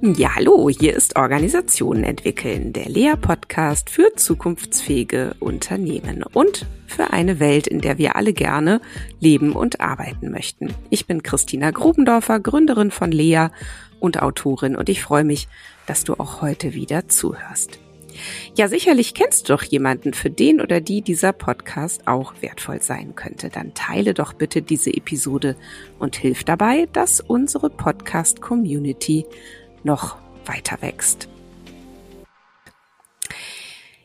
Ja, hallo, hier ist Organisationen entwickeln, der Lea-Podcast für zukunftsfähige Unternehmen und für eine Welt, in der wir alle gerne leben und arbeiten möchten. Ich bin Christina Grubendorfer, Gründerin von Lea und Autorin und ich freue mich, dass du auch heute wieder zuhörst. Ja, sicherlich kennst du doch jemanden, für den oder die dieser Podcast auch wertvoll sein könnte. Dann teile doch bitte diese Episode und hilf dabei, dass unsere Podcast-Community noch weiter wächst.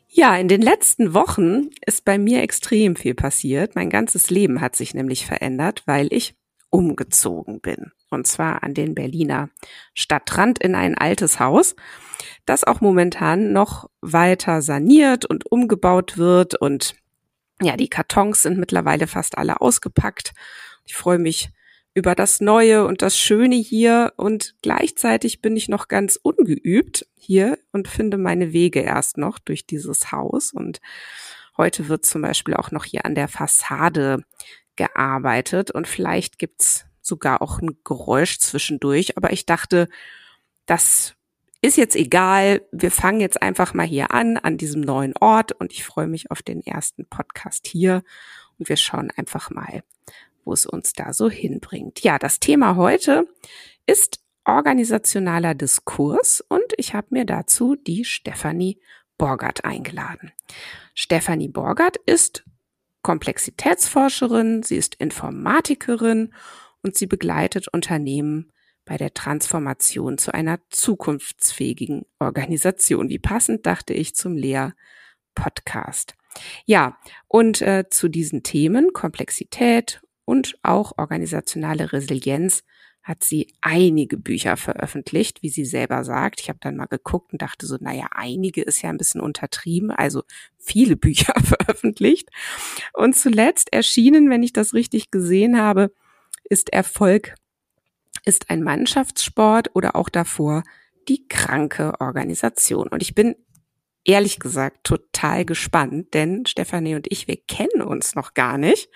Ja, in den letzten Wochen ist bei mir extrem viel passiert. Mein ganzes Leben hat sich nämlich verändert, weil ich umgezogen bin. Und zwar an den Berliner Stadtrand in ein altes Haus, das auch momentan noch weiter saniert und umgebaut wird. Und ja, die Kartons sind mittlerweile fast alle ausgepackt. Ich freue mich über das Neue und das Schöne hier. Und gleichzeitig bin ich noch ganz ungeübt hier und finde meine Wege erst noch durch dieses Haus. Und heute wird zum Beispiel auch noch hier an der Fassade gearbeitet. Und vielleicht gibt's sogar auch ein Geräusch zwischendurch, aber ich dachte, das ist jetzt egal, wir fangen jetzt einfach mal hier an, an diesem neuen Ort. Und ich freue mich auf den ersten Podcast hier. Und wir schauen einfach mal, wo es uns da so hinbringt. Ja, das Thema heute ist organisationaler Diskurs und ich habe mir dazu die Stefanie Borgert eingeladen. Stefanie Borgert ist Komplexitätsforscherin, sie ist Informatikerin und sie begleitet Unternehmen bei der Transformation zu einer zukunftsfähigen Organisation. Wie passend dachte ich zum Lehr Podcast. Ja, und äh, zu diesen Themen Komplexität und auch organisationale Resilienz hat sie einige Bücher veröffentlicht, wie sie selber sagt. Ich habe dann mal geguckt und dachte so, naja, einige ist ja ein bisschen untertrieben, also viele Bücher veröffentlicht. Und zuletzt erschienen, wenn ich das richtig gesehen habe, ist Erfolg ist ein Mannschaftssport oder auch davor die kranke Organisation. Und ich bin ehrlich gesagt total gespannt, denn Stefanie und ich, wir kennen uns noch gar nicht.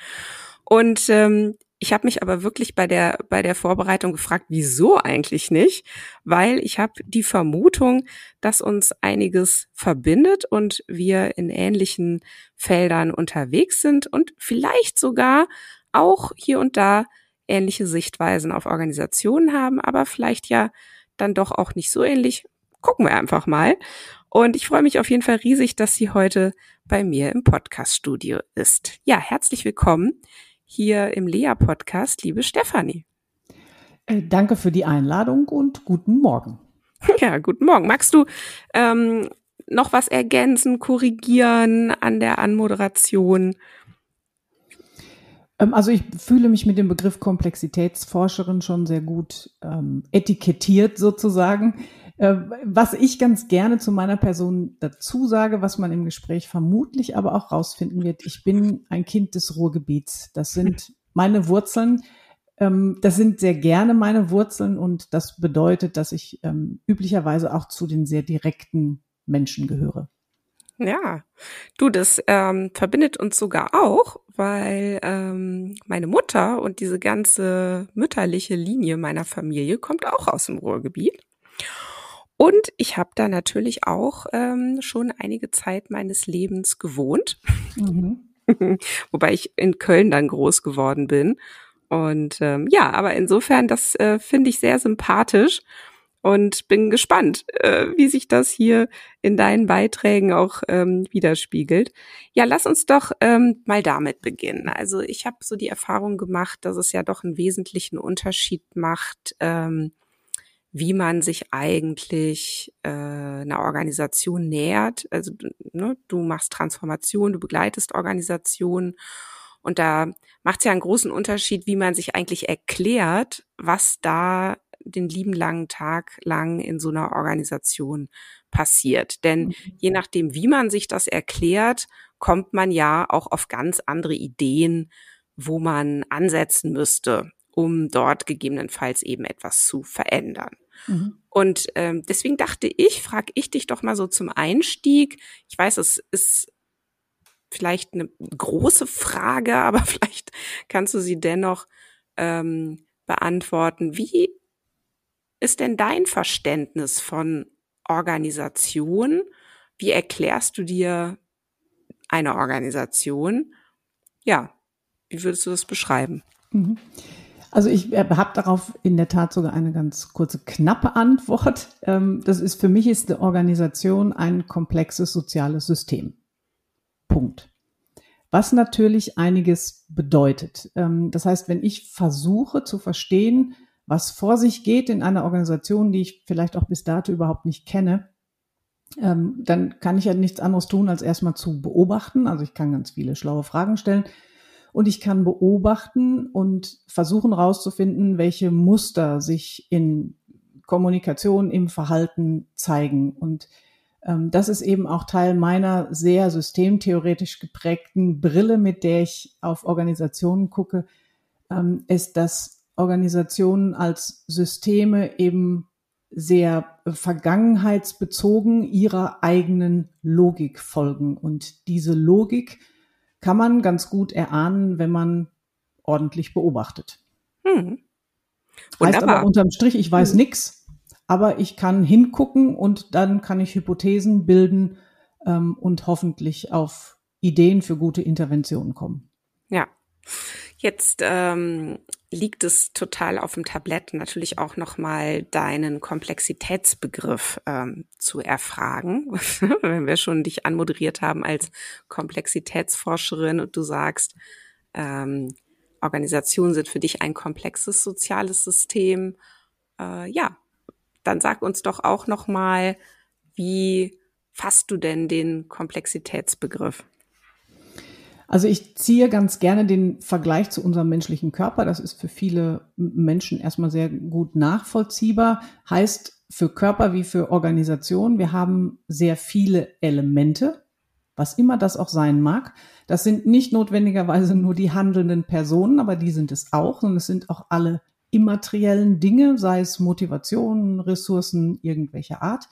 Und ähm, ich habe mich aber wirklich bei der bei der Vorbereitung gefragt, wieso eigentlich nicht? Weil ich habe die Vermutung, dass uns einiges verbindet und wir in ähnlichen Feldern unterwegs sind und vielleicht sogar auch hier und da ähnliche Sichtweisen auf Organisationen haben, aber vielleicht ja dann doch auch nicht so ähnlich. Gucken wir einfach mal. Und ich freue mich auf jeden Fall riesig, dass sie heute bei mir im Podcaststudio ist. Ja, herzlich willkommen hier im Lea-Podcast, liebe Stefanie. Äh, danke für die Einladung und guten Morgen. Ja, guten Morgen. Magst du ähm, noch was ergänzen, korrigieren an der Anmoderation? Ähm, also ich fühle mich mit dem Begriff Komplexitätsforscherin schon sehr gut ähm, etikettiert sozusagen. Äh, was ich ganz gerne zu meiner Person dazu sage, was man im Gespräch vermutlich aber auch rausfinden wird, ich bin ein Kind des Ruhrgebiets. Das sind meine Wurzeln. Ähm, das sind sehr gerne meine Wurzeln und das bedeutet, dass ich ähm, üblicherweise auch zu den sehr direkten Menschen gehöre. Ja, du, das ähm, verbindet uns sogar auch, weil ähm, meine Mutter und diese ganze mütterliche Linie meiner Familie kommt auch aus dem Ruhrgebiet. Und ich habe da natürlich auch ähm, schon einige Zeit meines Lebens gewohnt, mhm. wobei ich in Köln dann groß geworden bin. Und ähm, ja, aber insofern, das äh, finde ich sehr sympathisch und bin gespannt, äh, wie sich das hier in deinen Beiträgen auch ähm, widerspiegelt. Ja, lass uns doch ähm, mal damit beginnen. Also ich habe so die Erfahrung gemacht, dass es ja doch einen wesentlichen Unterschied macht. Ähm, wie man sich eigentlich äh, einer Organisation nähert. Also ne, du machst Transformation, du begleitest Organisationen und da macht es ja einen großen Unterschied, wie man sich eigentlich erklärt, was da den lieben langen Tag lang in so einer Organisation passiert. Denn mhm. je nachdem, wie man sich das erklärt, kommt man ja auch auf ganz andere Ideen, wo man ansetzen müsste, um dort gegebenenfalls eben etwas zu verändern. Mhm. Und ähm, deswegen dachte ich, frage ich dich doch mal so zum Einstieg. Ich weiß, es ist vielleicht eine große Frage, aber vielleicht kannst du sie dennoch ähm, beantworten. Wie ist denn dein Verständnis von Organisation? Wie erklärst du dir eine Organisation? Ja, wie würdest du das beschreiben? Mhm. Also ich äh, habe darauf in der Tat sogar eine ganz kurze, knappe Antwort. Ähm, das ist für mich ist eine Organisation ein komplexes soziales System. Punkt. Was natürlich einiges bedeutet. Ähm, das heißt, wenn ich versuche zu verstehen, was vor sich geht in einer Organisation, die ich vielleicht auch bis dato überhaupt nicht kenne, ähm, dann kann ich ja nichts anderes tun, als erstmal zu beobachten. Also ich kann ganz viele schlaue Fragen stellen und ich kann beobachten und versuchen herauszufinden, welche Muster sich in Kommunikation, im Verhalten zeigen. Und ähm, das ist eben auch Teil meiner sehr systemtheoretisch geprägten Brille, mit der ich auf Organisationen gucke, ähm, ist, dass Organisationen als Systeme eben sehr vergangenheitsbezogen ihrer eigenen Logik folgen. Und diese Logik kann man ganz gut erahnen, wenn man ordentlich beobachtet. Hm. Heißt aber unterm Strich, ich weiß hm. nichts, aber ich kann hingucken und dann kann ich Hypothesen bilden ähm, und hoffentlich auf Ideen für gute Interventionen kommen. Ja. Jetzt ähm, liegt es total auf dem Tablett, natürlich auch nochmal deinen Komplexitätsbegriff ähm, zu erfragen, wenn wir schon dich anmoderiert haben als Komplexitätsforscherin und du sagst, ähm, Organisationen sind für dich ein komplexes soziales System. Äh, ja, dann sag uns doch auch nochmal, wie fasst du denn den Komplexitätsbegriff? Also ich ziehe ganz gerne den Vergleich zu unserem menschlichen Körper. Das ist für viele Menschen erstmal sehr gut nachvollziehbar. Heißt für Körper wie für Organisation, wir haben sehr viele Elemente, was immer das auch sein mag. Das sind nicht notwendigerweise nur die handelnden Personen, aber die sind es auch, sondern es sind auch alle immateriellen Dinge, sei es Motivationen, Ressourcen irgendwelcher Art.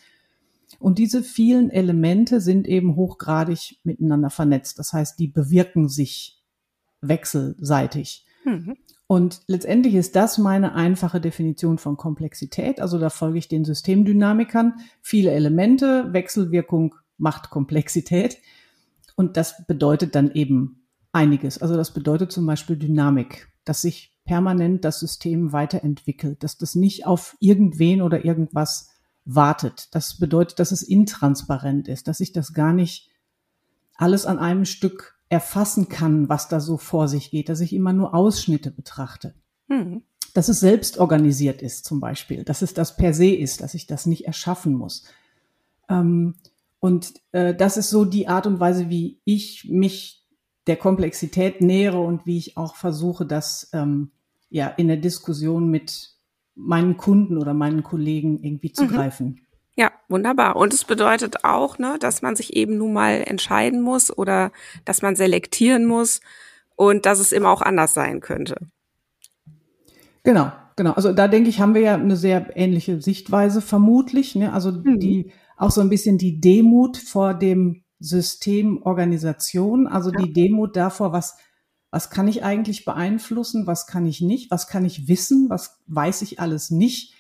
Und diese vielen Elemente sind eben hochgradig miteinander vernetzt. Das heißt, die bewirken sich wechselseitig. Mhm. Und letztendlich ist das meine einfache Definition von Komplexität. Also da folge ich den Systemdynamikern. Viele Elemente, Wechselwirkung macht Komplexität. Und das bedeutet dann eben einiges. Also das bedeutet zum Beispiel Dynamik, dass sich permanent das System weiterentwickelt, dass das nicht auf irgendwen oder irgendwas wartet. Das bedeutet, dass es intransparent ist, dass ich das gar nicht alles an einem Stück erfassen kann, was da so vor sich geht, dass ich immer nur Ausschnitte betrachte. Mhm. Dass es selbst organisiert ist zum Beispiel, dass es das per se ist, dass ich das nicht erschaffen muss. Ähm, und äh, das ist so die Art und Weise, wie ich mich der Komplexität nähere und wie ich auch versuche, das ähm, ja in der Diskussion mit meinen Kunden oder meinen Kollegen irgendwie zu mhm. greifen. Ja, wunderbar. Und es bedeutet auch, ne, dass man sich eben nun mal entscheiden muss oder dass man selektieren muss und dass es immer auch anders sein könnte. Genau, genau. Also da denke ich, haben wir ja eine sehr ähnliche Sichtweise vermutlich. Ne? Also mhm. die auch so ein bisschen die Demut vor dem System Organisation, also ja. die Demut davor, was was kann ich eigentlich beeinflussen, was kann ich nicht, was kann ich wissen, was weiß ich alles nicht,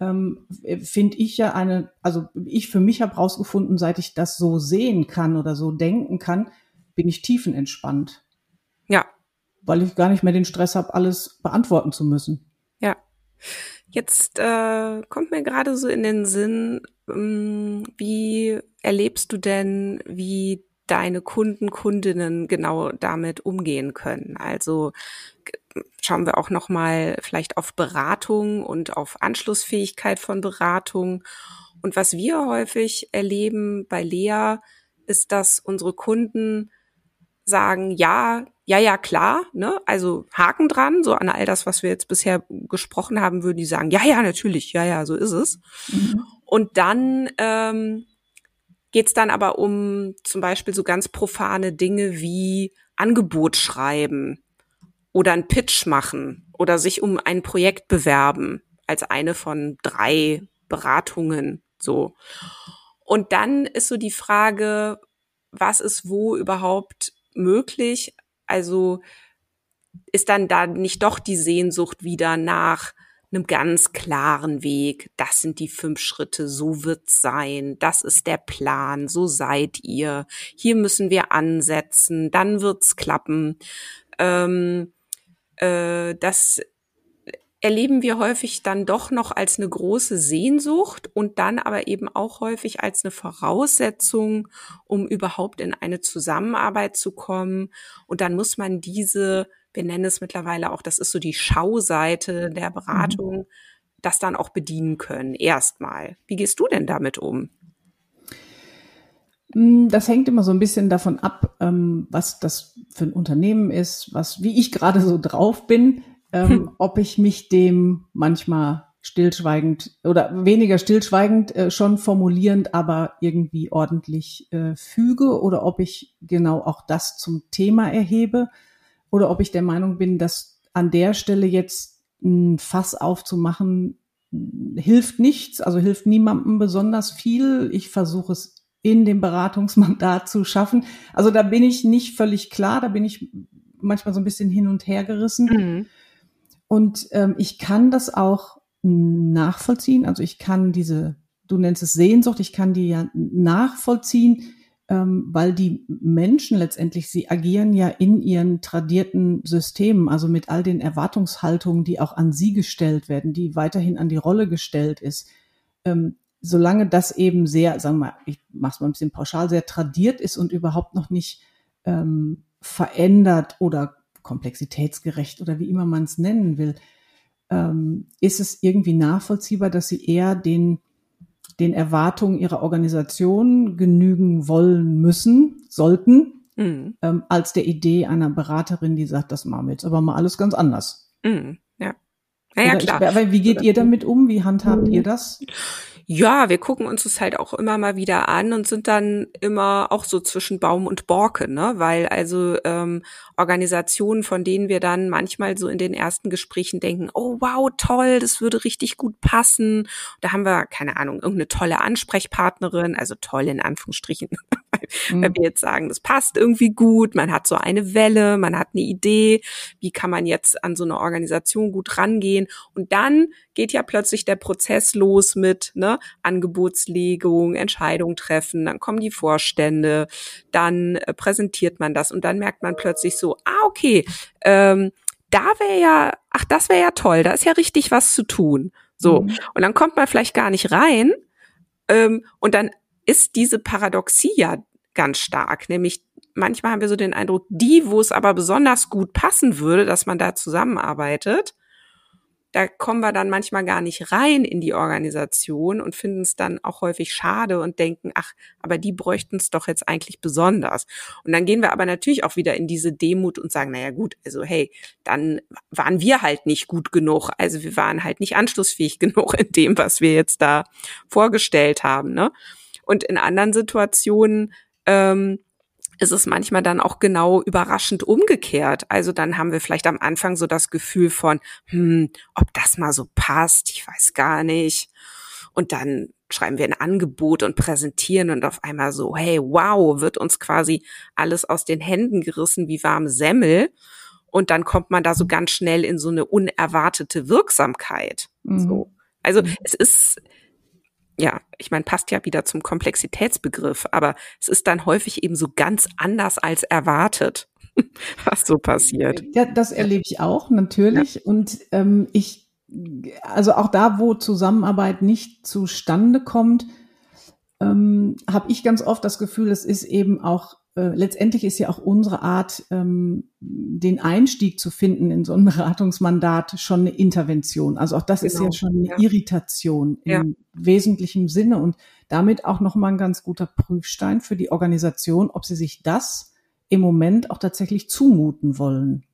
ähm, finde ich ja eine, also ich für mich habe rausgefunden, seit ich das so sehen kann oder so denken kann, bin ich tiefenentspannt. Ja. Weil ich gar nicht mehr den Stress habe, alles beantworten zu müssen. Ja. Jetzt äh, kommt mir gerade so in den Sinn, ähm, wie erlebst du denn, wie deine Kunden, Kundinnen genau damit umgehen können. Also schauen wir auch noch mal vielleicht auf Beratung und auf Anschlussfähigkeit von Beratung. Und was wir häufig erleben bei Lea, ist, dass unsere Kunden sagen, ja, ja, ja, klar, ne? Also Haken dran, so an all das, was wir jetzt bisher gesprochen haben, würden die sagen, ja, ja, natürlich, ja, ja, so ist es. Mhm. Und dann ähm, geht es dann aber um zum Beispiel so ganz profane Dinge wie Angebot schreiben oder ein Pitch machen oder sich um ein Projekt bewerben als eine von drei Beratungen so. Und dann ist so die Frage, was ist wo überhaupt möglich? Also ist dann da nicht doch die Sehnsucht wieder nach einem ganz klaren Weg. Das sind die fünf Schritte, so wird's sein. Das ist der Plan, so seid ihr. Hier müssen wir ansetzen, dann wird's klappen. Ähm, äh, das erleben wir häufig dann doch noch als eine große Sehnsucht und dann aber eben auch häufig als eine Voraussetzung, um überhaupt in eine Zusammenarbeit zu kommen. Und dann muss man diese wir nennen es mittlerweile auch, das ist so die Schauseite der Beratung, mhm. das dann auch bedienen können, erstmal. Wie gehst du denn damit um? Mm, das hängt immer so ein bisschen davon ab, ähm, was das für ein Unternehmen ist, was, wie ich gerade so drauf bin, ähm, hm. ob ich mich dem manchmal stillschweigend oder weniger stillschweigend äh, schon formulierend, aber irgendwie ordentlich äh, füge oder ob ich genau auch das zum Thema erhebe oder ob ich der Meinung bin, dass an der Stelle jetzt ein Fass aufzumachen hilft nichts, also hilft niemandem besonders viel. Ich versuche es in dem Beratungsmandat zu schaffen. Also da bin ich nicht völlig klar, da bin ich manchmal so ein bisschen hin und her gerissen. Mhm. Und ähm, ich kann das auch nachvollziehen. Also ich kann diese, du nennst es Sehnsucht, ich kann die ja nachvollziehen, weil die Menschen letztendlich, sie agieren ja in ihren tradierten Systemen, also mit all den Erwartungshaltungen, die auch an sie gestellt werden, die weiterhin an die Rolle gestellt ist. Ähm, solange das eben sehr, sagen wir mal, ich mache es mal ein bisschen pauschal, sehr tradiert ist und überhaupt noch nicht ähm, verändert oder komplexitätsgerecht oder wie immer man es nennen will, ähm, ist es irgendwie nachvollziehbar, dass sie eher den den Erwartungen ihrer Organisation genügen wollen müssen, sollten, mhm. ähm, als der Idee einer Beraterin, die sagt, das machen wir jetzt aber mal alles ganz anders. Mhm. Ja. Naja, klar. Ich, aber wie geht ihr damit um? Wie handhabt ihr das? Ja, wir gucken uns das halt auch immer mal wieder an und sind dann immer auch so zwischen Baum und Borke, ne? Weil also ähm, Organisationen, von denen wir dann manchmal so in den ersten Gesprächen denken, oh wow, toll, das würde richtig gut passen. Da haben wir, keine Ahnung, irgendeine tolle Ansprechpartnerin, also toll in Anführungsstrichen, mhm. weil wir jetzt sagen, das passt irgendwie gut, man hat so eine Welle, man hat eine Idee, wie kann man jetzt an so eine Organisation gut rangehen. Und dann geht ja plötzlich der Prozess los mit ne, Angebotslegung, Entscheidung treffen, dann kommen die Vorstände, dann äh, präsentiert man das und dann merkt man plötzlich so, ah, okay, ähm, da wäre ja, ach, das wäre ja toll, da ist ja richtig was zu tun. So. Mhm. Und dann kommt man vielleicht gar nicht rein. Ähm, und dann ist diese Paradoxie ja ganz stark, nämlich manchmal haben wir so den Eindruck, die, wo es aber besonders gut passen würde, dass man da zusammenarbeitet, da kommen wir dann manchmal gar nicht rein in die Organisation und finden es dann auch häufig schade und denken, ach, aber die bräuchten es doch jetzt eigentlich besonders. Und dann gehen wir aber natürlich auch wieder in diese Demut und sagen, naja gut, also hey, dann waren wir halt nicht gut genug. Also wir waren halt nicht anschlussfähig genug in dem, was wir jetzt da vorgestellt haben. Ne? Und in anderen Situationen ähm, ist es manchmal dann auch genau überraschend umgekehrt. Also dann haben wir vielleicht am Anfang so das Gefühl von, hm, ob das mal so passt, ich weiß gar nicht. Und dann schreiben wir ein Angebot und präsentieren und auf einmal so, hey, wow, wird uns quasi alles aus den Händen gerissen wie warme Semmel. Und dann kommt man da so ganz schnell in so eine unerwartete Wirksamkeit. Mhm. So. Also mhm. es ist, ja, ich meine, passt ja wieder zum Komplexitätsbegriff, aber es ist dann häufig eben so ganz anders als erwartet, was so passiert. Ja, das erlebe ich auch, natürlich. Ja. Und ähm, ich, also auch da, wo Zusammenarbeit nicht zustande kommt, ähm, habe ich ganz oft das Gefühl, es ist eben auch äh, letztendlich ist ja auch unsere Art, ähm, den Einstieg zu finden in so ein Beratungsmandat schon eine Intervention. Also auch das genau. ist ja genau, schon eine ja. Irritation ja. im wesentlichen Sinne und damit auch nochmal ein ganz guter Prüfstein für die Organisation, ob sie sich das im Moment auch tatsächlich zumuten wollen.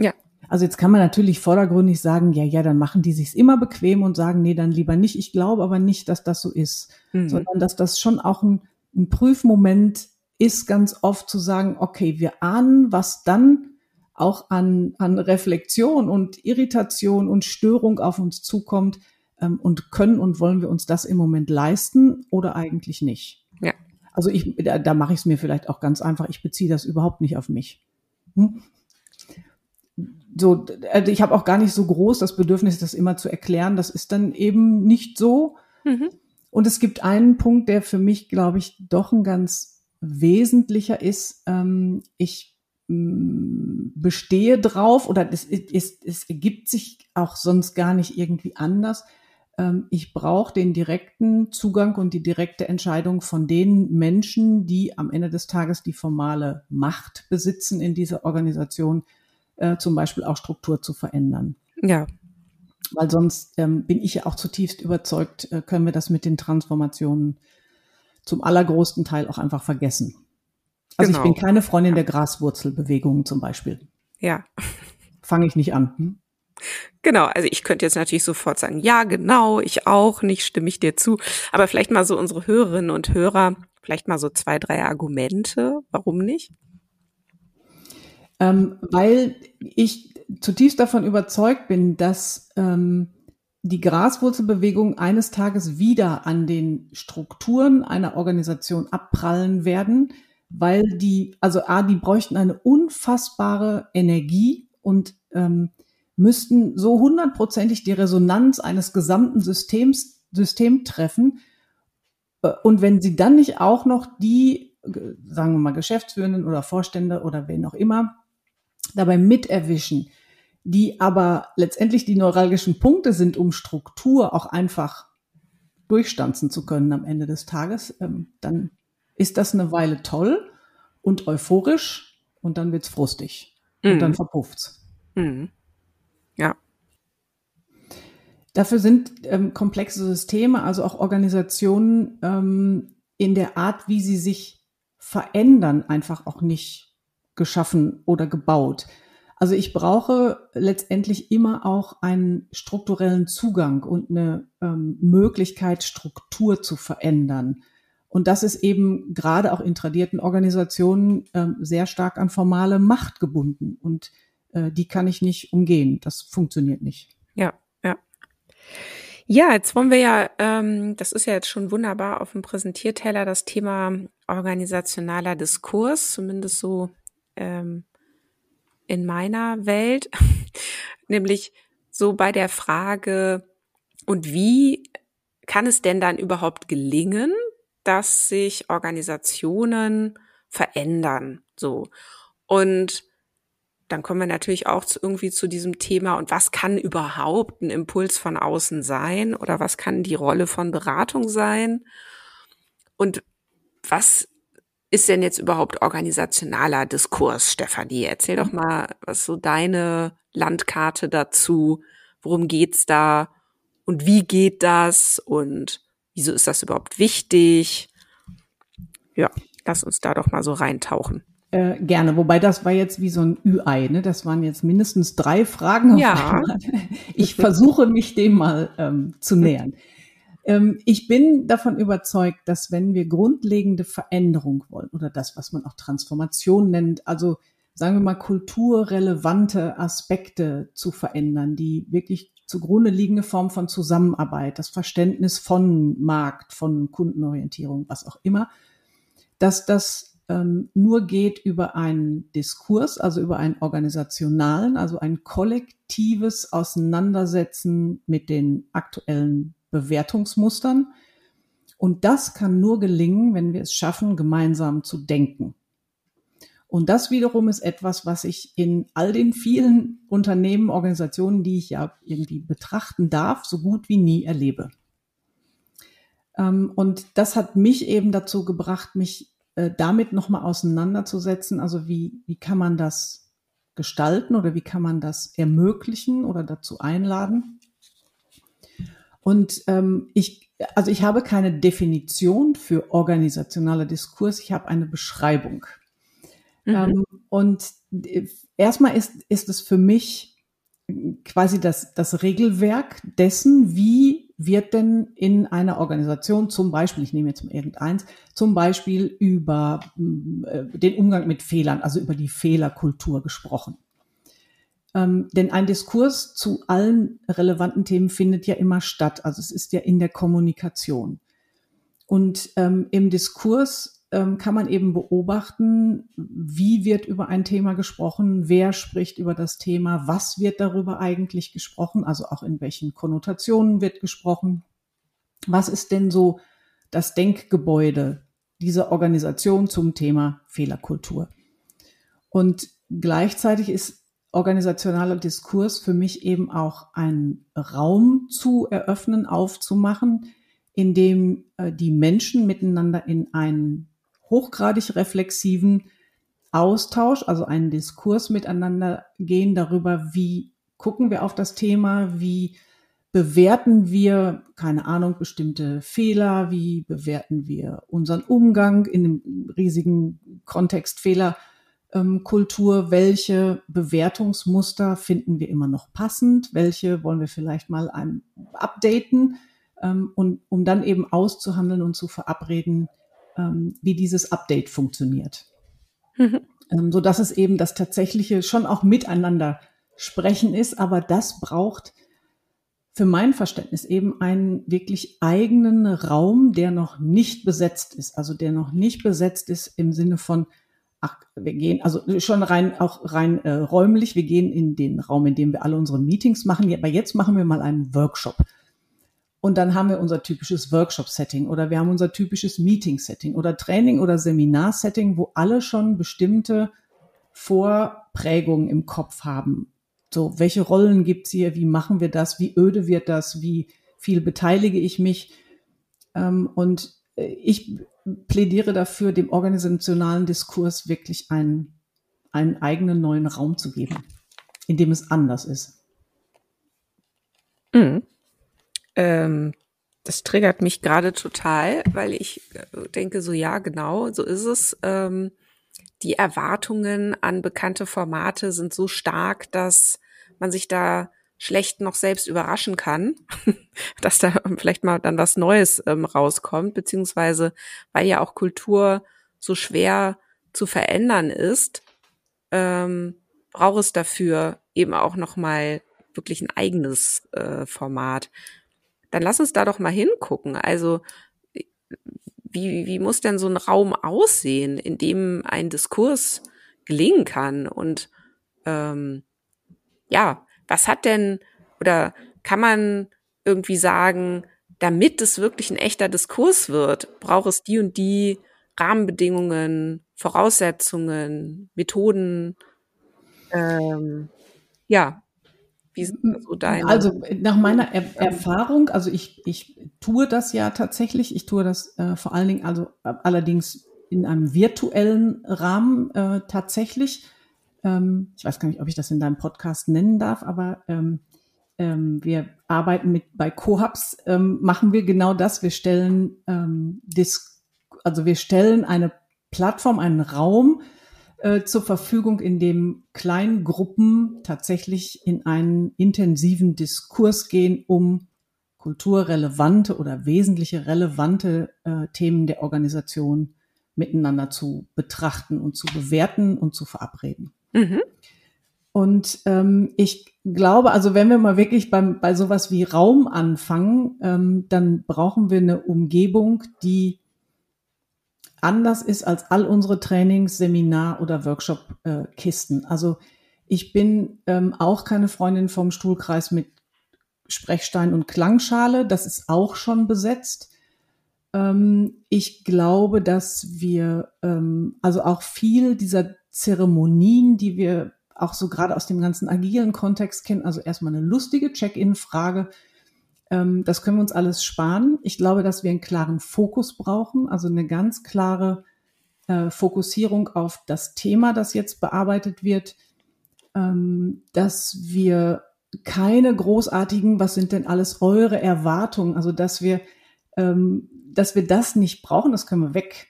Ja. Also jetzt kann man natürlich vordergründig sagen, ja, ja, dann machen die sich's immer bequem und sagen, nee, dann lieber nicht. Ich glaube aber nicht, dass das so ist, mhm. sondern dass das schon auch ein, ein Prüfmoment ist ganz oft zu sagen, okay, wir ahnen, was dann auch an, an Reflexion und Irritation und Störung auf uns zukommt ähm, und können und wollen wir uns das im Moment leisten oder eigentlich nicht. Ja. Also ich, da, da mache ich es mir vielleicht auch ganz einfach. Ich beziehe das überhaupt nicht auf mich. Hm? so, also ich habe auch gar nicht so groß das Bedürfnis, das immer zu erklären. Das ist dann eben nicht so. Mhm. Und es gibt einen Punkt, der für mich, glaube ich, doch ein ganz wesentlicher ist. Ähm, ich mm, bestehe drauf oder es, es, es ergibt sich auch sonst gar nicht irgendwie anders. Ähm, ich brauche den direkten Zugang und die direkte Entscheidung von den Menschen, die am Ende des Tages die formale Macht besitzen in dieser Organisation, äh, zum Beispiel auch Struktur zu verändern. Ja. Weil sonst ähm, bin ich ja auch zutiefst überzeugt, äh, können wir das mit den Transformationen zum allergrößten Teil auch einfach vergessen. Also genau. ich bin keine Freundin der Graswurzelbewegungen zum Beispiel. Ja. Fange ich nicht an. Hm? Genau, also ich könnte jetzt natürlich sofort sagen, ja, genau, ich auch, nicht stimme ich dir zu. Aber vielleicht mal so unsere Hörerinnen und Hörer, vielleicht mal so zwei, drei Argumente, warum nicht? Ähm, weil ich zutiefst davon überzeugt bin, dass ähm, die Graswurzelbewegung eines Tages wieder an den Strukturen einer Organisation abprallen werden, weil die, also A, die bräuchten eine unfassbare Energie und ähm, müssten so hundertprozentig die Resonanz eines gesamten Systems, System treffen. Äh, und wenn sie dann nicht auch noch die, sagen wir mal, Geschäftsführenden oder Vorstände oder wen auch immer dabei miterwischen, die aber letztendlich die neuralgischen Punkte sind, um Struktur auch einfach durchstanzen zu können am Ende des Tages, ähm, dann ist das eine Weile toll und euphorisch und dann wird's frustig mhm. und dann verpufft's. Mhm. Ja. Dafür sind ähm, komplexe Systeme, also auch Organisationen ähm, in der Art, wie sie sich verändern, einfach auch nicht geschaffen oder gebaut. Also ich brauche letztendlich immer auch einen strukturellen Zugang und eine ähm, Möglichkeit, Struktur zu verändern. Und das ist eben gerade auch in tradierten Organisationen ähm, sehr stark an formale Macht gebunden. Und äh, die kann ich nicht umgehen. Das funktioniert nicht. Ja, ja. Ja, jetzt wollen wir ja, ähm, das ist ja jetzt schon wunderbar auf dem Präsentierteller, das Thema organisationaler Diskurs, zumindest so ähm, in meiner Welt, nämlich so bei der Frage, und wie kann es denn dann überhaupt gelingen, dass sich Organisationen verändern? So. Und dann kommen wir natürlich auch zu, irgendwie zu diesem Thema, und was kann überhaupt ein Impuls von außen sein? Oder was kann die Rolle von Beratung sein? Und was ist denn jetzt überhaupt organisationaler Diskurs, Stefanie? Erzähl doch mal, was so deine Landkarte dazu, worum geht's da und wie geht das und wieso ist das überhaupt wichtig? Ja, lass uns da doch mal so reintauchen. Äh, gerne, wobei das war jetzt wie so ein Ü-Ei, ne? Das waren jetzt mindestens drei Fragen. Ja. Ich versuche mich dem mal ähm, zu nähern. Ähm, ich bin davon überzeugt, dass wenn wir grundlegende Veränderung wollen oder das, was man auch Transformation nennt, also sagen wir mal kulturrelevante Aspekte zu verändern, die wirklich zugrunde liegende Form von Zusammenarbeit, das Verständnis von Markt, von Kundenorientierung, was auch immer, dass das ähm, nur geht über einen Diskurs, also über einen organisationalen, also ein kollektives Auseinandersetzen mit den aktuellen Bewertungsmustern. Und das kann nur gelingen, wenn wir es schaffen, gemeinsam zu denken. Und das wiederum ist etwas, was ich in all den vielen Unternehmen, Organisationen, die ich ja irgendwie betrachten darf, so gut wie nie erlebe. Ähm, und das hat mich eben dazu gebracht, mich äh, damit nochmal auseinanderzusetzen. Also wie, wie kann man das gestalten oder wie kann man das ermöglichen oder dazu einladen? Und ähm, ich, also ich habe keine Definition für organisationaler Diskurs, ich habe eine Beschreibung. Mhm. Ähm, und äh, erstmal ist, ist es für mich quasi das, das Regelwerk dessen, wie wird denn in einer Organisation zum Beispiel, ich nehme jetzt mal irgendeins, zum Beispiel über äh, den Umgang mit Fehlern, also über die Fehlerkultur gesprochen. Ähm, denn ein Diskurs zu allen relevanten Themen findet ja immer statt. Also es ist ja in der Kommunikation. Und ähm, im Diskurs ähm, kann man eben beobachten, wie wird über ein Thema gesprochen, wer spricht über das Thema, was wird darüber eigentlich gesprochen, also auch in welchen Konnotationen wird gesprochen. Was ist denn so das Denkgebäude dieser Organisation zum Thema Fehlerkultur? Und gleichzeitig ist organisationaler Diskurs für mich eben auch ein Raum zu eröffnen, aufzumachen, in dem äh, die Menschen miteinander in einen hochgradig reflexiven Austausch, also einen Diskurs miteinander gehen darüber, wie gucken wir auf das Thema, wie bewerten wir, keine Ahnung, bestimmte Fehler, wie bewerten wir unseren Umgang in dem riesigen Kontext Fehlerkultur, ähm, welche Bewertungsmuster finden wir immer noch passend, welche wollen wir vielleicht mal einem updaten ähm, und um dann eben auszuhandeln und zu verabreden, ähm, wie dieses Update funktioniert. Mhm. Ähm, so dass es eben das tatsächliche schon auch miteinander sprechen ist, aber das braucht für mein Verständnis eben einen wirklich eigenen Raum, der noch nicht besetzt ist, also der noch nicht besetzt ist im Sinne von, ach, wir gehen, also schon rein, auch rein äh, räumlich, wir gehen in den Raum, in dem wir alle unsere Meetings machen, aber jetzt machen wir mal einen Workshop. Und dann haben wir unser typisches Workshop-Setting oder wir haben unser typisches Meeting-Setting oder Training- oder Seminar-Setting, wo alle schon bestimmte Vorprägungen im Kopf haben. So, welche Rollen gibt's hier? Wie machen wir das? Wie öde wird das? Wie viel beteilige ich mich? Ähm, und ich plädiere dafür, dem organisationalen Diskurs wirklich einen, einen eigenen neuen Raum zu geben, in dem es anders ist. Mhm. Ähm, das triggert mich gerade total, weil ich äh, denke so, ja, genau, so ist es. Ähm, die Erwartungen an bekannte Formate sind so stark, dass man sich da schlecht noch selbst überraschen kann, dass da vielleicht mal dann was Neues ähm, rauskommt, beziehungsweise weil ja auch Kultur so schwer zu verändern ist, ähm, braucht es dafür eben auch noch mal wirklich ein eigenes äh, Format dann lass uns da doch mal hingucken. Also wie, wie muss denn so ein Raum aussehen, in dem ein Diskurs gelingen kann? Und ähm, ja, was hat denn oder kann man irgendwie sagen, damit es wirklich ein echter Diskurs wird, braucht es die und die Rahmenbedingungen, Voraussetzungen, Methoden. Ähm, ja, wie sind so deine? Also nach meiner er Erfahrung, also ich, ich tue das ja tatsächlich, ich tue das äh, vor allen Dingen, also äh, allerdings in einem virtuellen Rahmen äh, tatsächlich. Ähm, ich weiß gar nicht, ob ich das in deinem Podcast nennen darf, aber ähm, ähm, wir arbeiten mit bei Cohubs, ähm, machen wir genau das. Wir stellen ähm, Dis also wir stellen eine Plattform, einen Raum äh, zur Verfügung, in dem Kleingruppen tatsächlich in einen intensiven Diskurs gehen, um kulturrelevante oder wesentliche relevante äh, Themen der Organisation miteinander zu betrachten und zu bewerten und zu verabreden. Mhm. Und ähm, ich glaube, also wenn wir mal wirklich beim, bei sowas wie Raum anfangen, ähm, dann brauchen wir eine Umgebung, die anders ist als all unsere Trainings, Seminar oder Workshop-Kisten. Äh, also ich bin ähm, auch keine Freundin vom Stuhlkreis mit Sprechstein und Klangschale. Das ist auch schon besetzt. Ähm, ich glaube, dass wir ähm, also auch viel dieser Zeremonien, die wir auch so gerade aus dem ganzen agilen Kontext kennen, also erstmal eine lustige Check-in-Frage, ähm, das können wir uns alles sparen. Ich glaube, dass wir einen klaren Fokus brauchen, also eine ganz klare äh, Fokussierung auf das Thema, das jetzt bearbeitet wird, ähm, dass wir keine großartigen, was sind denn alles eure Erwartungen, also dass wir, ähm, dass wir das nicht brauchen, das können wir weg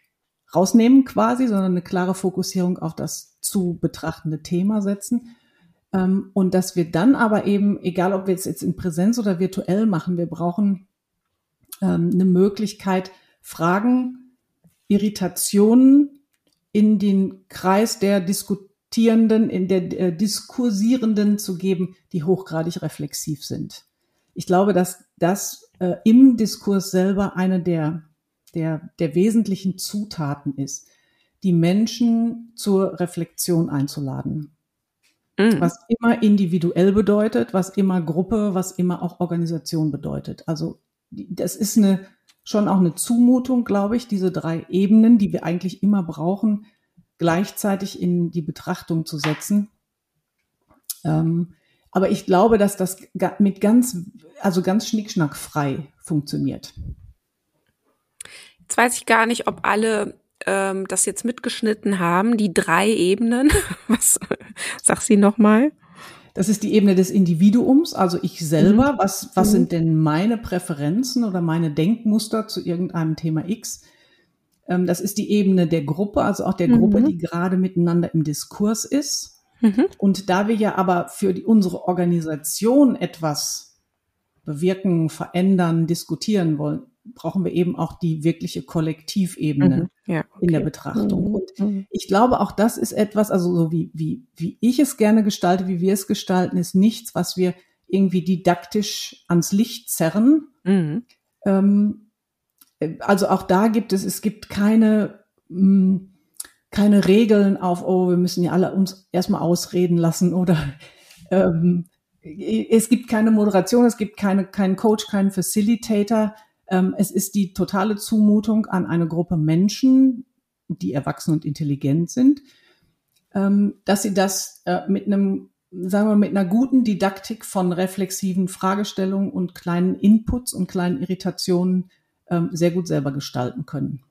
rausnehmen quasi, sondern eine klare Fokussierung auf das zu betrachtende Thema setzen. Ähm, und dass wir dann aber eben, egal ob wir es jetzt in Präsenz oder virtuell machen, wir brauchen ähm, eine Möglichkeit, Fragen, Irritationen in den Kreis der Diskutierenden, in der äh, Diskursierenden zu geben, die hochgradig reflexiv sind. Ich glaube, dass das äh, im Diskurs selber eine der der, der wesentlichen Zutaten ist, die Menschen zur Reflexion einzuladen. Mhm. Was immer individuell bedeutet, was immer Gruppe, was immer auch Organisation bedeutet. Also das ist eine schon auch eine Zumutung, glaube ich, diese drei Ebenen, die wir eigentlich immer brauchen, gleichzeitig in die Betrachtung zu setzen. Ähm, aber ich glaube, dass das mit ganz, also ganz schnickschnackfrei funktioniert. Jetzt weiß ich gar nicht, ob alle ähm, das jetzt mitgeschnitten haben, die drei Ebenen. Was sag sie nochmal? Das ist die Ebene des Individuums, also ich selber. Mhm. Was, was mhm. sind denn meine Präferenzen oder meine Denkmuster zu irgendeinem Thema X? Ähm, das ist die Ebene der Gruppe, also auch der mhm. Gruppe, die gerade miteinander im Diskurs ist. Mhm. Und da wir ja aber für die, unsere Organisation etwas bewirken, verändern, diskutieren wollen, brauchen wir eben auch die wirkliche Kollektivebene mhm. ja, okay. in der Betrachtung. Mhm. Und mhm. ich glaube, auch das ist etwas, also so wie, wie, wie ich es gerne gestalte, wie wir es gestalten, ist nichts, was wir irgendwie didaktisch ans Licht zerren. Mhm. Ähm, also auch da gibt es, es gibt keine, mh, hm, keine Regeln auf, oh, wir müssen ja alle uns erstmal ausreden lassen oder ähm, es gibt keine Moderation, es gibt keine, keinen Coach, keinen Facilitator. Ähm, es ist die totale Zumutung an eine Gruppe Menschen, die erwachsen und intelligent sind, ähm, dass sie das äh, mit einem, sagen wir, mit einer guten Didaktik von reflexiven Fragestellungen und kleinen Inputs und kleinen Irritationen ähm, sehr gut selber gestalten können.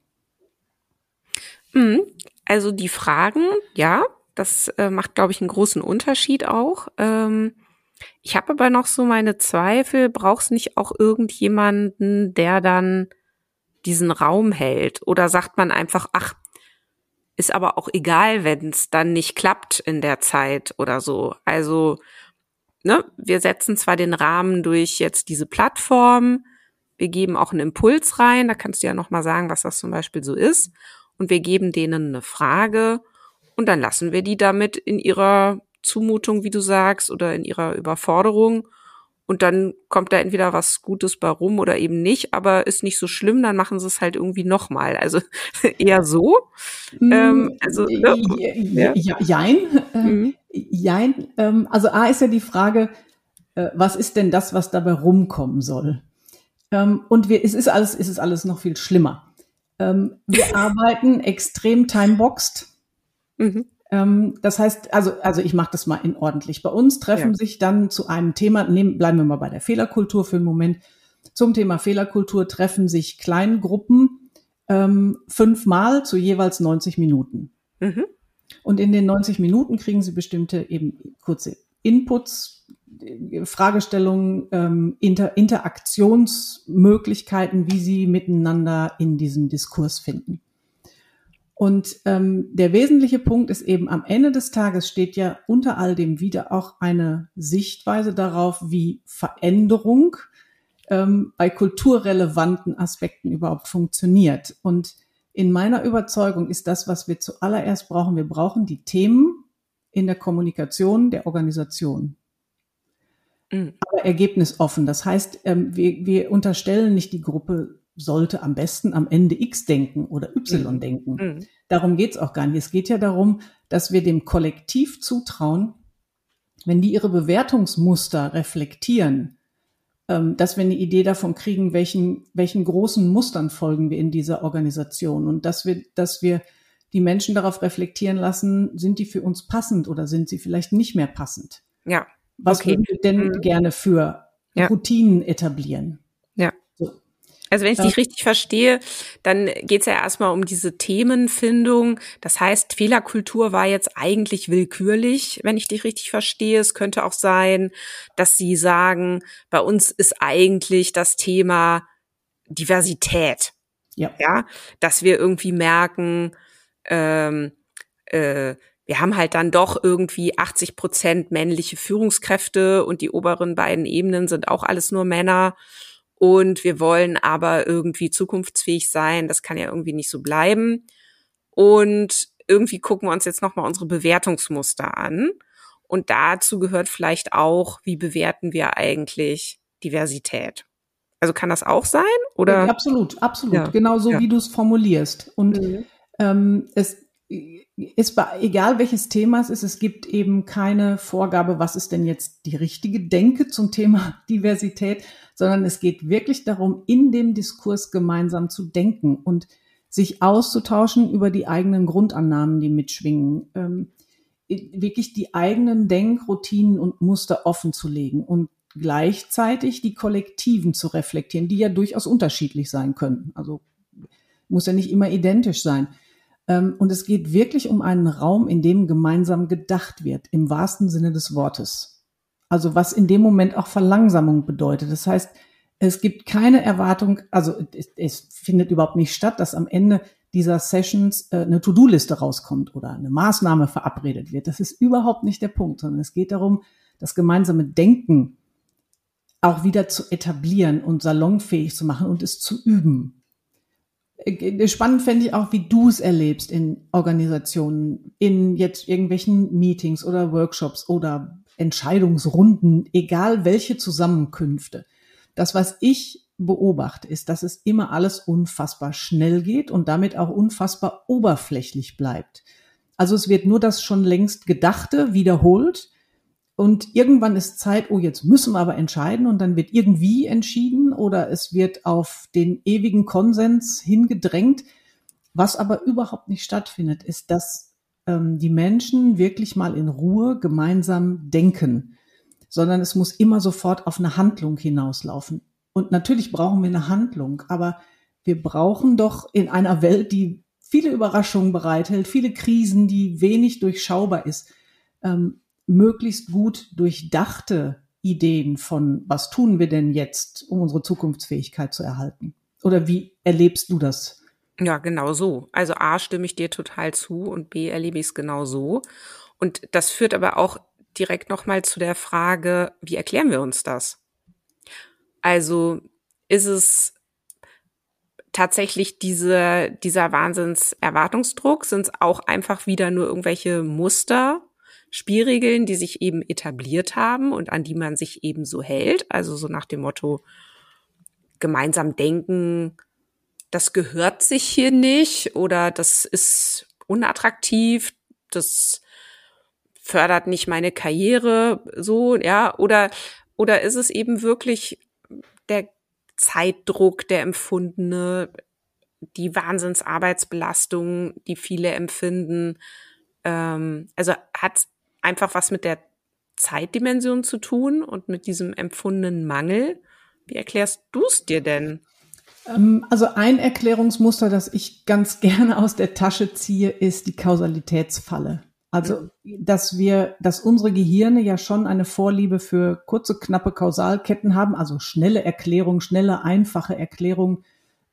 Mhm. Also die Fragen, ja, das äh, macht, glaube ich, einen großen Unterschied auch. Ähm, ich habe aber noch so meine Zweifel, brauchst nicht auch irgendjemanden, der dann diesen Raum hält? Oder sagt man einfach, ach, ist aber auch egal, wenn es dann nicht klappt in der Zeit oder so. Also, ne, wir setzen zwar den Rahmen durch jetzt diese Plattform, wir geben auch einen Impuls rein, da kannst du ja nochmal sagen, was das zum Beispiel so ist. Und wir geben denen eine Frage und dann lassen wir die damit in ihrer Zumutung, wie du sagst, oder in ihrer Überforderung. Und dann kommt da entweder was Gutes bei rum oder eben nicht, aber ist nicht so schlimm, dann machen sie es halt irgendwie nochmal. Also eher so. Mm, ähm, also, ja. ja, ja, jein. Äh, mhm. Jein. Ähm, also A ist ja die Frage, äh, was ist denn das, was dabei rumkommen soll? Ähm, und wir, es ist alles, es ist alles noch viel schlimmer. Ähm, wir arbeiten extrem timeboxed. Mhm. Ähm, das heißt, also, also ich mache das mal in ordentlich. Bei uns treffen ja. sich dann zu einem Thema, nehmen, bleiben wir mal bei der Fehlerkultur für einen Moment. Zum Thema Fehlerkultur treffen sich Kleingruppen ähm, fünfmal zu jeweils 90 Minuten. Mhm. Und in den 90 Minuten kriegen sie bestimmte eben kurze Inputs, Fragestellungen, ähm, Inter Interaktionsmöglichkeiten, wie sie miteinander in diesem Diskurs finden. Und ähm, der wesentliche Punkt ist eben, am Ende des Tages steht ja unter all dem wieder auch eine Sichtweise darauf, wie Veränderung ähm, bei kulturrelevanten Aspekten überhaupt funktioniert. Und in meiner Überzeugung ist das, was wir zuallererst brauchen, wir brauchen die Themen in der Kommunikation der Organisation. Mhm. Aber ergebnisoffen. Das heißt, ähm, wir, wir unterstellen nicht die Gruppe sollte am besten am Ende X denken oder Y mhm. denken. Mhm. Darum geht's auch gar nicht. Es geht ja darum, dass wir dem Kollektiv zutrauen, wenn die ihre Bewertungsmuster reflektieren, ähm, dass wir eine Idee davon kriegen, welchen, welchen großen Mustern folgen wir in dieser Organisation und dass wir, dass wir die Menschen darauf reflektieren lassen, sind die für uns passend oder sind sie vielleicht nicht mehr passend? Ja. Was okay. würden wir denn mhm. gerne für ja. Routinen etablieren? Also wenn ich ja. dich richtig verstehe, dann geht es ja erstmal um diese Themenfindung. Das heißt, Fehlerkultur war jetzt eigentlich willkürlich, wenn ich dich richtig verstehe. Es könnte auch sein, dass sie sagen, bei uns ist eigentlich das Thema Diversität. Ja. Ja, dass wir irgendwie merken, ähm, äh, wir haben halt dann doch irgendwie 80 Prozent männliche Führungskräfte und die oberen beiden Ebenen sind auch alles nur Männer und wir wollen aber irgendwie zukunftsfähig sein. Das kann ja irgendwie nicht so bleiben. Und irgendwie gucken wir uns jetzt nochmal unsere Bewertungsmuster an. Und dazu gehört vielleicht auch, wie bewerten wir eigentlich Diversität? Also kann das auch sein? Oder? Absolut, absolut. Ja. Genau so, ja. wie du es formulierst. Und mhm. ähm, es ist bei, egal welches Thema es ist, es gibt eben keine Vorgabe, was ist denn jetzt die richtige Denke zum Thema Diversität, sondern es geht wirklich darum, in dem Diskurs gemeinsam zu denken und sich auszutauschen über die eigenen Grundannahmen, die mitschwingen. Ähm, wirklich die eigenen Denkroutinen und Muster offen zu legen und gleichzeitig die Kollektiven zu reflektieren, die ja durchaus unterschiedlich sein können. Also muss ja nicht immer identisch sein. Ähm, und es geht wirklich um einen Raum, in dem gemeinsam gedacht wird, im wahrsten Sinne des Wortes. Also was in dem Moment auch Verlangsamung bedeutet. Das heißt, es gibt keine Erwartung, also es, es findet überhaupt nicht statt, dass am Ende dieser Sessions äh, eine To-Do-Liste rauskommt oder eine Maßnahme verabredet wird. Das ist überhaupt nicht der Punkt, sondern es geht darum, das gemeinsame Denken auch wieder zu etablieren und salonfähig zu machen und es zu üben. Äh, spannend fände ich auch, wie du es erlebst in Organisationen, in jetzt irgendwelchen Meetings oder Workshops oder Entscheidungsrunden, egal welche Zusammenkünfte. Das, was ich beobachte, ist, dass es immer alles unfassbar schnell geht und damit auch unfassbar oberflächlich bleibt. Also es wird nur das schon längst Gedachte wiederholt und irgendwann ist Zeit, oh, jetzt müssen wir aber entscheiden und dann wird irgendwie entschieden oder es wird auf den ewigen Konsens hingedrängt. Was aber überhaupt nicht stattfindet, ist, dass ähm, die Menschen wirklich mal in Ruhe gemeinsam denken, sondern es muss immer sofort auf eine Handlung hinauslaufen. Und natürlich brauchen wir eine Handlung, aber wir brauchen doch in einer Welt, die viele Überraschungen bereithält, viele Krisen, die wenig durchschaubar ist, ähm, möglichst gut durchdachte Ideen von, was tun wir denn jetzt, um unsere Zukunftsfähigkeit zu erhalten? Oder wie erlebst du das? Ja, genau so. Also A stimme ich dir total zu und B erlebe ich es genau so. Und das führt aber auch direkt nochmal zu der Frage, wie erklären wir uns das? Also ist es tatsächlich diese, dieser Wahnsinnserwartungsdruck? Sind es auch einfach wieder nur irgendwelche Muster, Spielregeln, die sich eben etabliert haben und an die man sich eben so hält? Also so nach dem Motto, gemeinsam denken, das gehört sich hier nicht oder das ist unattraktiv, das fördert nicht meine Karriere, so, ja, oder, oder ist es eben wirklich der Zeitdruck, der empfundene, die Wahnsinnsarbeitsbelastung, die viele empfinden. Ähm, also hat einfach was mit der Zeitdimension zu tun und mit diesem empfundenen Mangel. Wie erklärst du es dir denn? Ähm, also ein Erklärungsmuster, das ich ganz gerne aus der Tasche ziehe, ist die Kausalitätsfalle. Also, dass wir, dass unsere Gehirne ja schon eine Vorliebe für kurze, knappe Kausalketten haben, also schnelle Erklärung, schnelle, einfache Erklärung.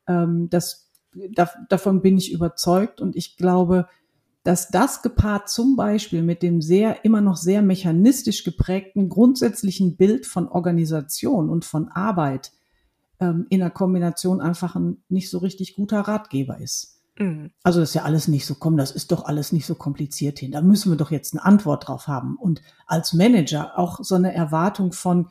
Ähm, das, da, davon bin ich überzeugt und ich glaube, dass das gepaart zum Beispiel mit dem sehr, immer noch sehr mechanistisch geprägten grundsätzlichen Bild von Organisation und von Arbeit ähm, in der Kombination einfach ein nicht so richtig guter Ratgeber ist. Mhm. Also das ist ja alles nicht so, komm, das ist doch alles nicht so kompliziert hin. Da müssen wir doch jetzt eine Antwort drauf haben. Und als Manager auch so eine Erwartung von,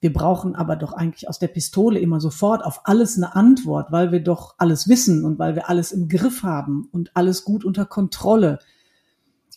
wir brauchen aber doch eigentlich aus der Pistole immer sofort auf alles eine Antwort, weil wir doch alles wissen und weil wir alles im Griff haben und alles gut unter Kontrolle.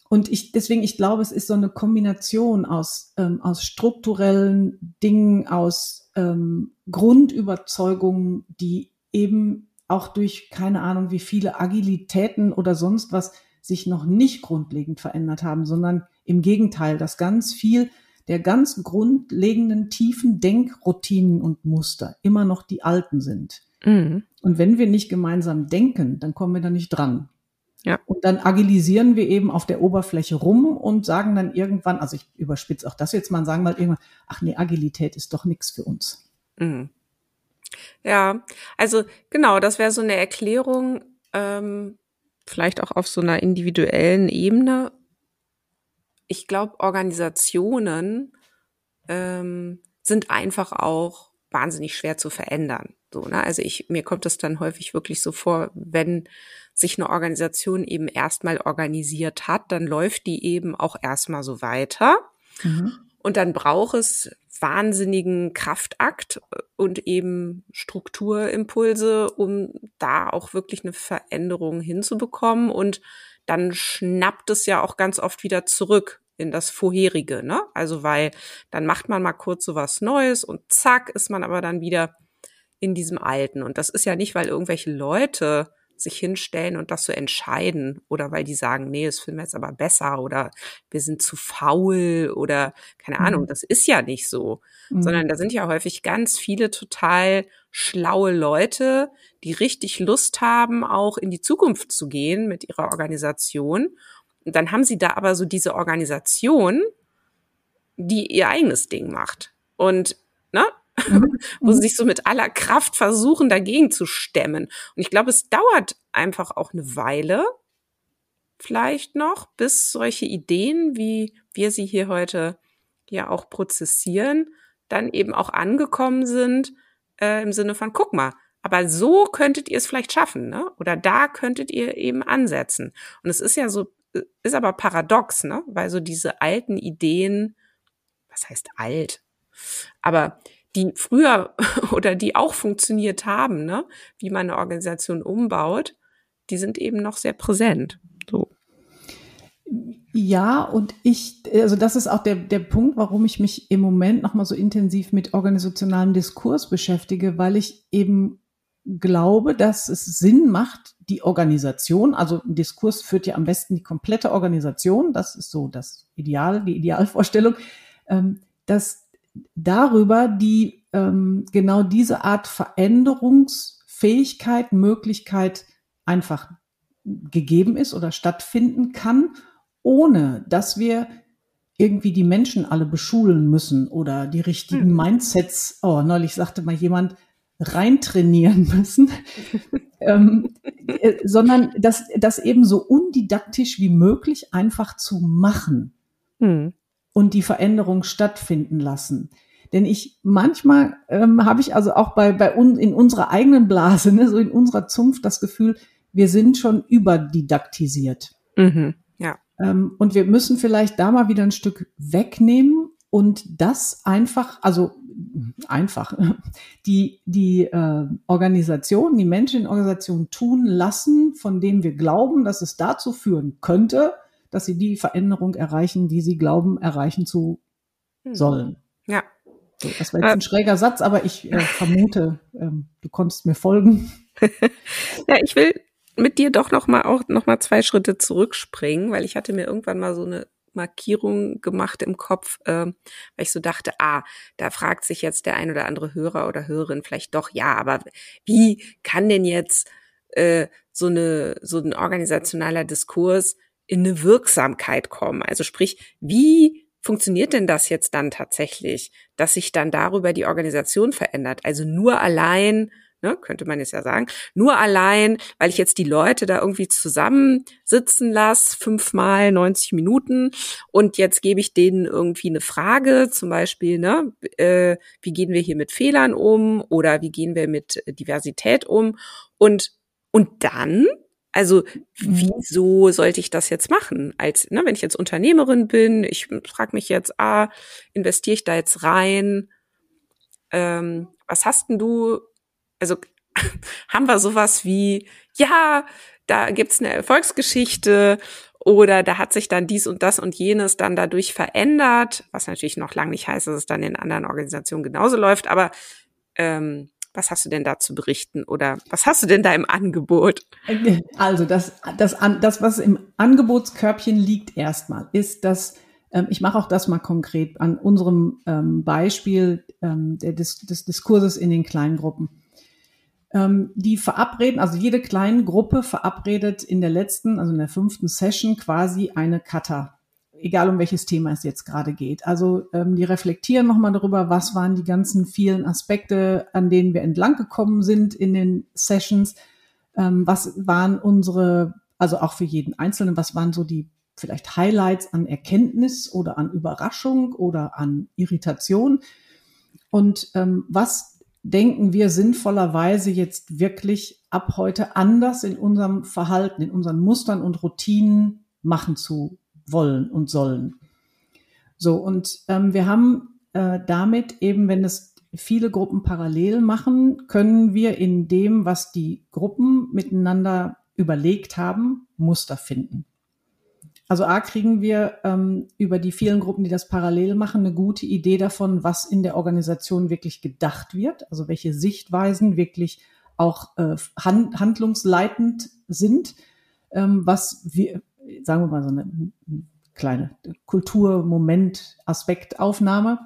Und ich, deswegen, ich glaube, es ist so eine Kombination aus, ähm, aus strukturellen Dingen, aus ähm, Grundüberzeugungen, die eben auch durch keine Ahnung wie viele Agilitäten oder sonst was sich noch nicht grundlegend verändert haben, sondern im Gegenteil, dass ganz viel der ganz grundlegenden tiefen Denkroutinen und Muster immer noch die alten sind. Mhm. Und wenn wir nicht gemeinsam denken, dann kommen wir da nicht dran. Ja. Und dann agilisieren wir eben auf der Oberfläche rum und sagen dann irgendwann, also ich überspitze auch das jetzt mal, sagen mal irgendwann, ach nee, Agilität ist doch nichts für uns. Mhm. Ja, also genau, das wäre so eine Erklärung, ähm, vielleicht auch auf so einer individuellen Ebene. Ich glaube, Organisationen ähm, sind einfach auch wahnsinnig schwer zu verändern. So, ne? Also ich, mir kommt es dann häufig wirklich so vor, wenn sich eine Organisation eben erstmal organisiert hat, dann läuft die eben auch erstmal so weiter. Mhm. Und dann braucht es wahnsinnigen Kraftakt und eben Strukturimpulse, um da auch wirklich eine Veränderung hinzubekommen. Und dann schnappt es ja auch ganz oft wieder zurück in das vorherige, ne? Also weil dann macht man mal kurz so was Neues und zack ist man aber dann wieder in diesem Alten. Und das ist ja nicht, weil irgendwelche Leute sich hinstellen und das so entscheiden oder weil die sagen, nee, das finden wir jetzt aber besser oder wir sind zu faul oder keine mhm. Ahnung, das ist ja nicht so, mhm. sondern da sind ja häufig ganz viele total schlaue Leute, die richtig Lust haben, auch in die Zukunft zu gehen mit ihrer Organisation. Und dann haben sie da aber so diese Organisation, die ihr eigenes Ding macht. Und ne, mhm. wo sie mhm. sich so mit aller Kraft versuchen, dagegen zu stemmen. Und ich glaube, es dauert einfach auch eine Weile, vielleicht noch, bis solche Ideen, wie wir sie hier heute ja auch prozessieren, dann eben auch angekommen sind äh, im Sinne von, guck mal, aber so könntet ihr es vielleicht schaffen, ne? Oder da könntet ihr eben ansetzen. Und es ist ja so, äh, ist aber paradox, ne? Weil so diese alten Ideen, was heißt alt? Aber die früher oder die auch funktioniert haben, ne, wie man eine Organisation umbaut, die sind eben noch sehr präsent. So. Ja, und ich, also das ist auch der, der Punkt, warum ich mich im Moment nochmal so intensiv mit organisationalem Diskurs beschäftige, weil ich eben glaube, dass es Sinn macht, die Organisation, also ein Diskurs führt ja am besten die komplette Organisation, das ist so das Ideal, die Idealvorstellung, ähm, dass darüber die ähm, genau diese Art Veränderungsfähigkeit, Möglichkeit einfach gegeben ist oder stattfinden kann, ohne dass wir irgendwie die Menschen alle beschulen müssen oder die richtigen hm. Mindsets, oh, neulich sagte mal jemand, reintrainieren müssen, ähm, äh, sondern das, das eben so undidaktisch wie möglich einfach zu machen. Hm und die Veränderung stattfinden lassen. Denn ich manchmal ähm, habe ich also auch bei, bei uns in unserer eigenen Blase, ne, so in unserer Zunft das Gefühl, wir sind schon überdidaktisiert. Mhm, ja. Ähm, und wir müssen vielleicht da mal wieder ein Stück wegnehmen und das einfach, also einfach, die, die äh, Organisation, die Menschen in Organisationen tun lassen, von denen wir glauben, dass es dazu führen könnte, dass sie die Veränderung erreichen, die sie glauben, erreichen zu hm. sollen. Ja. So, das war jetzt ein äh, schräger Satz, aber ich äh, vermute, ähm, du konntest mir folgen. ja, ich will mit dir doch noch mal auch noch mal zwei Schritte zurückspringen, weil ich hatte mir irgendwann mal so eine Markierung gemacht im Kopf, äh, weil ich so dachte, ah, da fragt sich jetzt der ein oder andere Hörer oder Hörerin vielleicht doch, ja, aber wie kann denn jetzt äh, so eine so ein organisationaler Diskurs in eine Wirksamkeit kommen. Also sprich, wie funktioniert denn das jetzt dann tatsächlich, dass sich dann darüber die Organisation verändert? Also nur allein, ne, könnte man jetzt ja sagen, nur allein, weil ich jetzt die Leute da irgendwie zusammensitzen lasse, fünfmal 90 Minuten und jetzt gebe ich denen irgendwie eine Frage, zum Beispiel, ne, äh, wie gehen wir hier mit Fehlern um oder wie gehen wir mit Diversität um und und dann also mhm. wieso sollte ich das jetzt machen? Als ne, wenn ich jetzt Unternehmerin bin, ich frage mich jetzt, ah, investiere ich da jetzt rein? Ähm, was hast denn du? Also haben wir sowas wie, ja, da gibt's eine Erfolgsgeschichte oder da hat sich dann dies und das und jenes dann dadurch verändert, was natürlich noch lange nicht heißt, dass es dann in anderen Organisationen genauso läuft, aber ähm, was hast du denn da zu berichten oder was hast du denn da im Angebot? Also das, das, das was im Angebotskörbchen liegt erstmal, ist, dass ähm, ich mache auch das mal konkret an unserem ähm, Beispiel ähm, des, des Diskurses in den kleinen Gruppen. Ähm, die verabreden, also jede kleine Gruppe verabredet in der letzten, also in der fünften Session quasi eine Kata egal um welches Thema es jetzt gerade geht. Also ähm, die reflektieren nochmal darüber, was waren die ganzen vielen Aspekte, an denen wir entlang gekommen sind in den Sessions, ähm, was waren unsere, also auch für jeden Einzelnen, was waren so die vielleicht Highlights an Erkenntnis oder an Überraschung oder an Irritation und ähm, was denken wir sinnvollerweise jetzt wirklich ab heute anders in unserem Verhalten, in unseren Mustern und Routinen machen zu wollen und sollen. So, und ähm, wir haben äh, damit eben, wenn es viele Gruppen parallel machen, können wir in dem, was die Gruppen miteinander überlegt haben, Muster finden. Also A kriegen wir ähm, über die vielen Gruppen, die das parallel machen, eine gute Idee davon, was in der Organisation wirklich gedacht wird, also welche Sichtweisen wirklich auch äh, hand, handlungsleitend sind, ähm, was wir, sagen wir mal so eine kleine Kulturmoment-Aspektaufnahme.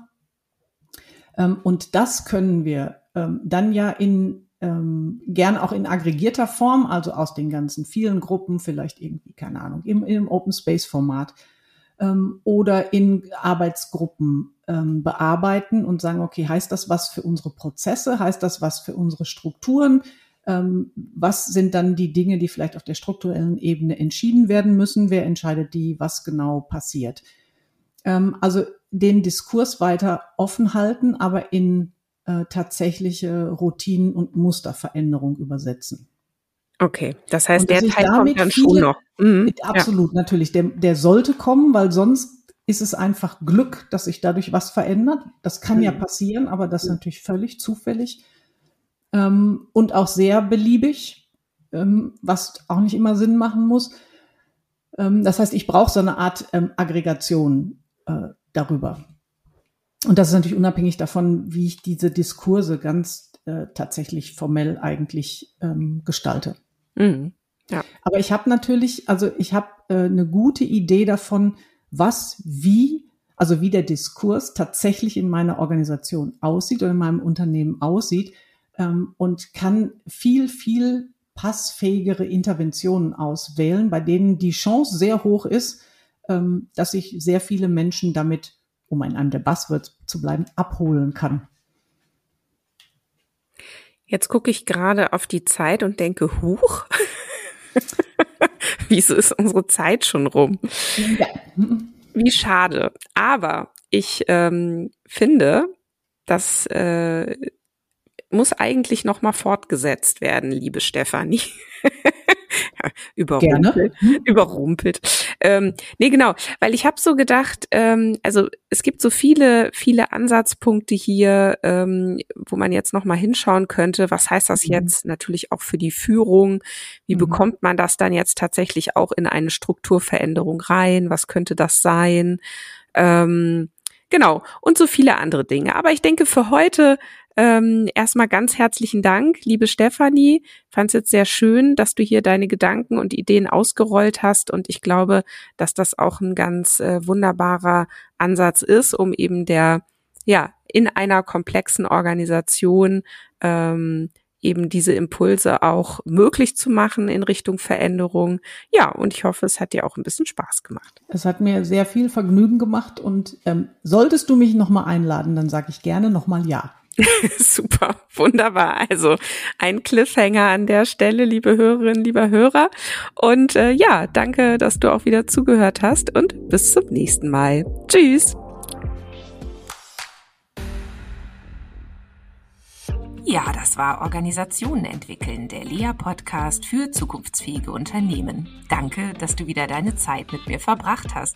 Ähm, und das können wir ähm, dann ja in ähm, gern auch in aggregierter Form, also aus den ganzen vielen Gruppen, vielleicht irgendwie, keine Ahnung, im, im Open Space Format ähm, oder in Arbeitsgruppen ähm, bearbeiten und sagen, okay, heißt das was für unsere Prozesse? Heißt das was für unsere Strukturen? Ähm, was sind dann die Dinge, die vielleicht auf der strukturellen Ebene entschieden werden müssen? Wer entscheidet die? Was genau passiert? Ähm, also den Diskurs weiter offen halten, aber in äh, tatsächliche Routinen und Musterveränderung übersetzen. Okay, das heißt, der Teil kommt dann viele, schon noch. Mhm, absolut, ja. natürlich. Der, der sollte kommen, weil sonst ist es einfach Glück, dass sich dadurch was verändert. Das kann mhm. ja passieren, aber das ist natürlich völlig zufällig ähm, und auch sehr beliebig, ähm, was auch nicht immer Sinn machen muss. Ähm, das heißt, ich brauche so eine Art ähm, Aggregation äh, darüber. Und das ist natürlich unabhängig davon, wie ich diese Diskurse ganz äh, tatsächlich formell eigentlich ähm, gestalte. Mhm. Ja. Aber ich habe natürlich, also ich habe äh, eine gute Idee davon, was, wie, also wie der Diskurs tatsächlich in meiner Organisation aussieht oder in meinem Unternehmen aussieht ähm, und kann viel, viel passfähigere Interventionen auswählen, bei denen die Chance sehr hoch ist, ähm, dass sich sehr viele Menschen damit um in einem der Buzzwords zu bleiben, abholen kann. Jetzt gucke ich gerade auf die Zeit und denke, huch, wieso ist unsere Zeit schon rum? Ja. Wie schade. Aber ich ähm, finde, das äh, muss eigentlich noch mal fortgesetzt werden, liebe Stefanie. überrumpelt. Gerne. Überrumpelt. Ähm, nee, genau, weil ich habe so gedacht, ähm, also es gibt so viele, viele Ansatzpunkte hier, ähm, wo man jetzt noch mal hinschauen könnte. Was heißt das mhm. jetzt natürlich auch für die Führung? Wie mhm. bekommt man das dann jetzt tatsächlich auch in eine Strukturveränderung rein? Was könnte das sein? Ähm, genau, und so viele andere Dinge. Aber ich denke, für heute ähm, erstmal ganz herzlichen Dank, liebe Stefanie. Fand es jetzt sehr schön, dass du hier deine Gedanken und Ideen ausgerollt hast. Und ich glaube, dass das auch ein ganz äh, wunderbarer Ansatz ist, um eben der, ja, in einer komplexen Organisation ähm, eben diese Impulse auch möglich zu machen in Richtung Veränderung. Ja, und ich hoffe, es hat dir auch ein bisschen Spaß gemacht. Es hat mir sehr viel Vergnügen gemacht und ähm, solltest du mich nochmal einladen, dann sage ich gerne nochmal ja. Super, wunderbar. Also ein Cliffhanger an der Stelle, liebe Hörerinnen, lieber Hörer. Und äh, ja, danke, dass du auch wieder zugehört hast und bis zum nächsten Mal. Tschüss. Ja, das war Organisationen entwickeln, der Lea-Podcast für zukunftsfähige Unternehmen. Danke, dass du wieder deine Zeit mit mir verbracht hast.